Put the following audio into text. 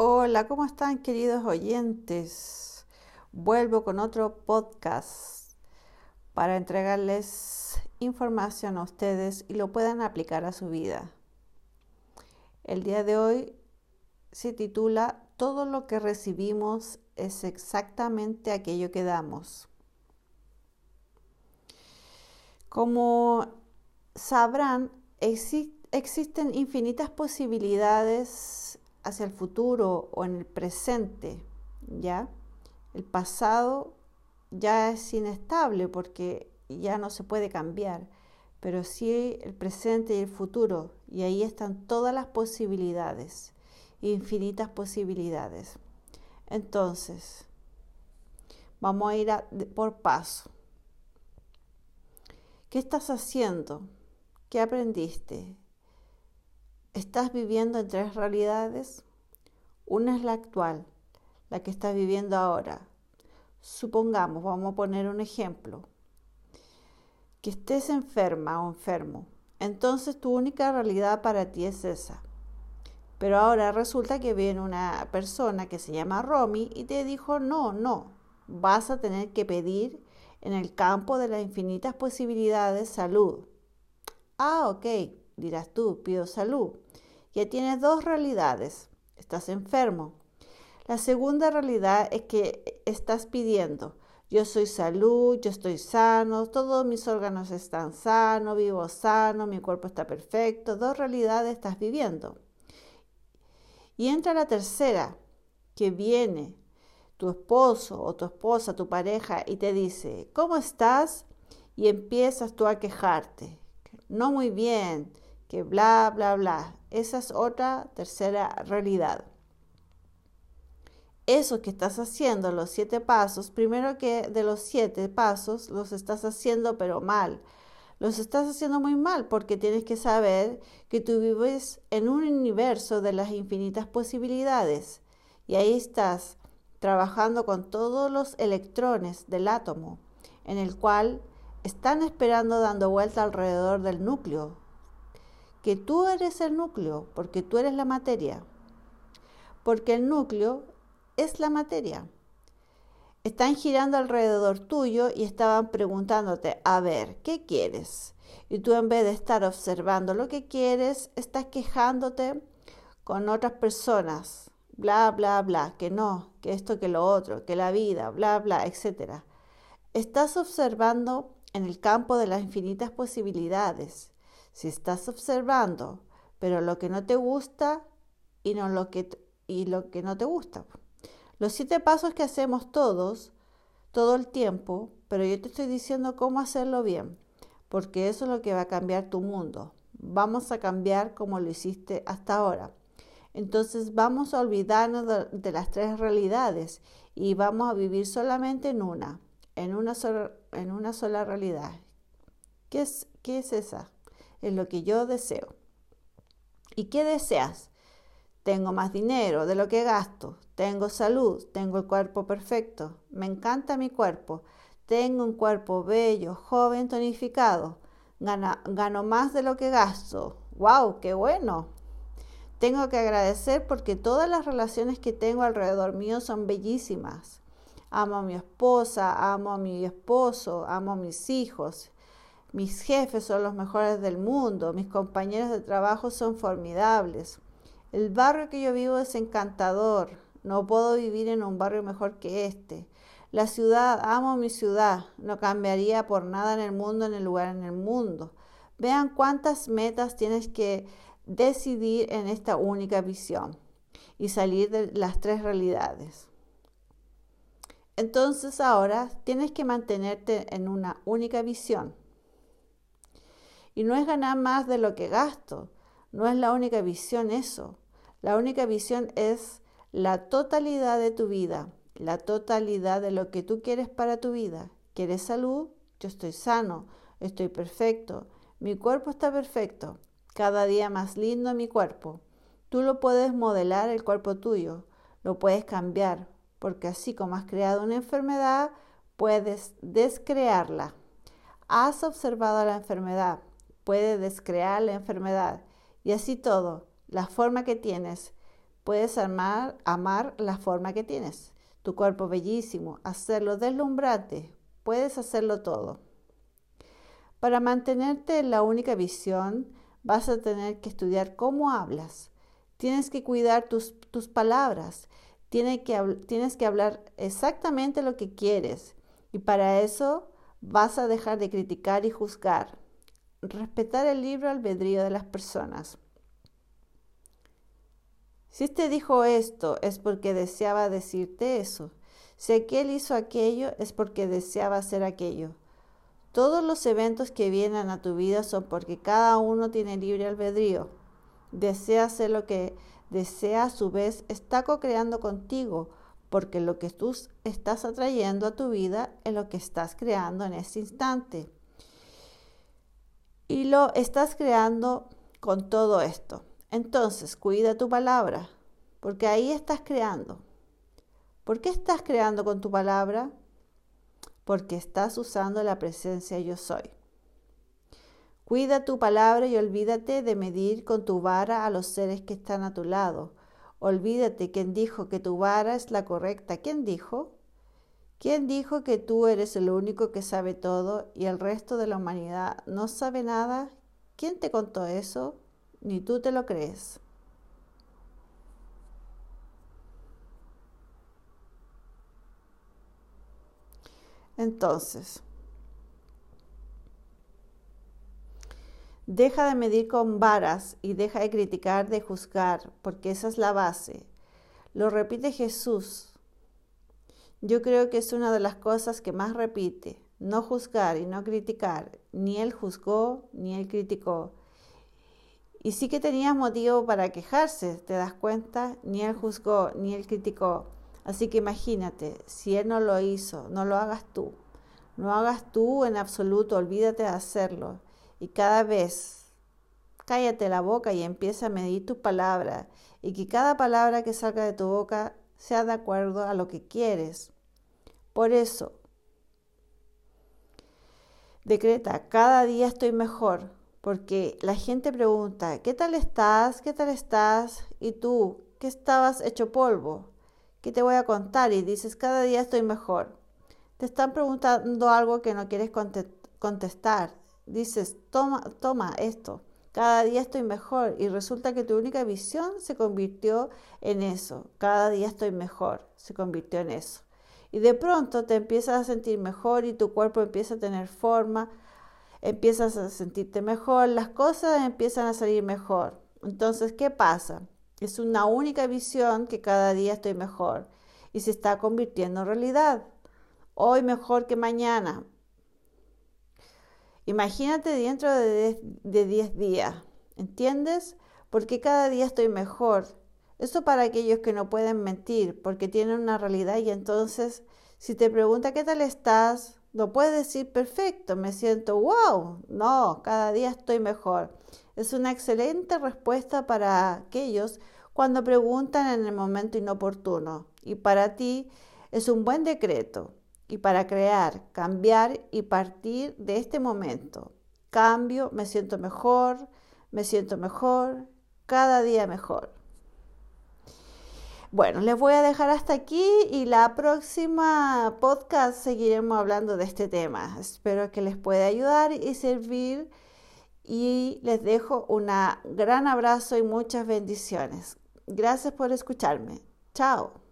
Hola, ¿cómo están queridos oyentes? Vuelvo con otro podcast para entregarles información a ustedes y lo puedan aplicar a su vida. El día de hoy se titula Todo lo que recibimos es exactamente aquello que damos. Como sabrán, existen infinitas posibilidades hacia el futuro o en el presente, ¿ya? El pasado ya es inestable porque ya no se puede cambiar, pero sí el presente y el futuro, y ahí están todas las posibilidades, infinitas posibilidades. Entonces, vamos a ir por paso. ¿Qué estás haciendo? ¿Qué aprendiste? Estás viviendo en tres realidades. Una es la actual, la que estás viviendo ahora. Supongamos, vamos a poner un ejemplo, que estés enferma o enfermo. Entonces tu única realidad para ti es esa. Pero ahora resulta que viene una persona que se llama Romy y te dijo, no, no, vas a tener que pedir en el campo de las infinitas posibilidades salud. Ah, ok, dirás tú, pido salud. Ya tienes dos realidades. Estás enfermo. La segunda realidad es que estás pidiendo. Yo soy salud, yo estoy sano, todos mis órganos están sanos, vivo sano, mi cuerpo está perfecto. Dos realidades estás viviendo. Y entra la tercera, que viene tu esposo o tu esposa, tu pareja, y te dice, ¿cómo estás? Y empiezas tú a quejarte. No muy bien, que bla, bla, bla. Esa es otra tercera realidad. Eso que estás haciendo, los siete pasos, primero que de los siete pasos los estás haciendo pero mal. Los estás haciendo muy mal porque tienes que saber que tú vives en un universo de las infinitas posibilidades y ahí estás trabajando con todos los electrones del átomo en el cual están esperando dando vuelta alrededor del núcleo que tú eres el núcleo, porque tú eres la materia. Porque el núcleo es la materia. Están girando alrededor tuyo y estaban preguntándote, a ver, ¿qué quieres? Y tú en vez de estar observando lo que quieres, estás quejándote con otras personas, bla, bla, bla, que no, que esto, que lo otro, que la vida, bla, bla, etc. Estás observando en el campo de las infinitas posibilidades si estás observando, pero lo que no te gusta y, no lo, que, y lo que no te gusta. Los siete pasos que hacemos todos, todo el tiempo, pero yo te estoy diciendo cómo hacerlo bien, porque eso es lo que va a cambiar tu mundo. Vamos a cambiar como lo hiciste hasta ahora. Entonces vamos a olvidarnos de, las tres realidades y vamos a vivir solamente en una, en una sola, en una sola realidad. ¿Qué es, ¿Qué es esa? Es lo que yo deseo. ¿Y qué deseas? Tengo más dinero de lo que gasto, tengo salud, tengo el cuerpo perfecto, me encanta mi cuerpo, tengo un cuerpo bello, joven, tonificado, gano más de lo que gasto. ¡Wow! ¡Qué bueno! Tengo que agradecer porque todas las relaciones que tengo alrededor mío son bellísimas. Amo a mi esposa, amo a mi esposo, amo a mis hijos. Mis jefes son los mejores del mundo, mis compañeros de trabajo son formidables. El barrio que yo vivo es encantador, no puedo vivir en un barrio mejor que este. La ciudad, amo mi ciudad, no cambiaría por nada en el mundo, en el lugar en el mundo. Vean cuántas metas tienes que decidir en esta única visión y salir de las tres realidades. Entonces ahora tienes que mantenerte en una única visión. Y no es ganar más de lo que gasto. No es la única visión eso. La única visión es la totalidad de tu vida, la totalidad de lo que tú quieres para tu vida. ¿Quieres salud? Yo estoy sano, estoy perfecto, mi cuerpo está perfecto, cada día más lindo mi cuerpo. Tú lo puedes modelar el cuerpo tuyo, lo puedes cambiar, porque así como has creado una enfermedad, puedes descrearla. Has observado la enfermedad, puede descrear la enfermedad y así todo, la forma que tienes, Puedes amar, amar la forma que tienes, tu cuerpo bellísimo, hacerlo deslumbrante. Puedes hacerlo todo. Para mantenerte en la única visión, vas a tener que estudiar cómo hablas. Tienes que cuidar tus, palabras. Tienes que, tienes que hablar exactamente lo que quieres. Y para eso vas a dejar de criticar y juzgar. Respetar el libro albedrío de las personas. Si te dijo esto es porque deseaba decirte eso. Si aquel hizo aquello es porque deseaba hacer aquello. Todos los eventos que vienen a tu vida son porque cada uno tiene libre albedrío. Desea hacer lo que desea a su vez, está co-creando contigo, porque lo que tú estás atrayendo a tu vida es lo que estás creando en este instante. Y lo estás creando con todo esto. Entonces, cuida tu palabra, porque ahí estás creando. ¿Por qué estás creando con tu palabra? porque estás usando la presencia yo soy. Cuida tu palabra y olvídate de medir con tu vara a los seres que están a tu lado. Olvídate quién dijo que tu vara es la correcta. ¿Quién dijo? ¿Quién dijo que tú eres el único que sabe todo y el resto de la humanidad no sabe nada? ¿Quién te contó eso? Ni tú te lo crees. Entonces, deja de medir con varas y deja de criticar, de juzgar, porque esa es la base. Lo repite Jesús. Yo creo que es una de las cosas que más repite. No juzgar y no criticar. Ni él juzgó, ni él criticó. Y sí que tenía motivo para quejarse, ¿te das cuenta? Ni él juzgó, ni él criticó. Así que imagínate, si Él no lo hizo, no lo hagas tú. No hagas tú en absoluto, olvídate de hacerlo. Y cada vez, cállate la boca y empieza a medir tus palabras. Y que cada palabra que salga de tu boca sea de acuerdo a lo que quieres. Por eso, decreta, cada día estoy mejor. Porque la gente pregunta, ¿qué tal estás? ¿Qué tal estás? Y tú, ¿qué estabas hecho polvo? ¿Qué te voy a contar? Y dices, cada día estoy mejor. Te están preguntando algo que no quieres contestar. Dices, toma, toma esto. Cada día estoy mejor. Y resulta que tu única visión se convirtió en eso. Cada día estoy mejor. Se convirtió en eso. Y de pronto te empiezas a sentir mejor y tu cuerpo empieza a tener forma. Empiezas a sentirte mejor. Las cosas empiezan a salir mejor. Entonces, ¿qué pasa? Es una única visión que cada día estoy mejor y se está convirtiendo en realidad. Hoy mejor que mañana. Imagínate dentro de 10 días, ¿entiendes? Porque cada día estoy mejor. Eso para aquellos que no pueden mentir, porque tienen una realidad y entonces si te pregunta qué tal estás, no puedes decir perfecto, me siento wow. No, cada día estoy mejor. Es una excelente respuesta para aquellos cuando preguntan en el momento inoportuno. Y para ti es un buen decreto. Y para crear, cambiar y partir de este momento. Cambio, me siento mejor, me siento mejor, cada día mejor. Bueno, les voy a dejar hasta aquí y la próxima podcast seguiremos hablando de este tema. Espero que les pueda ayudar y servir y les dejo un gran abrazo y muchas bendiciones. Gracias por escucharme. Chao.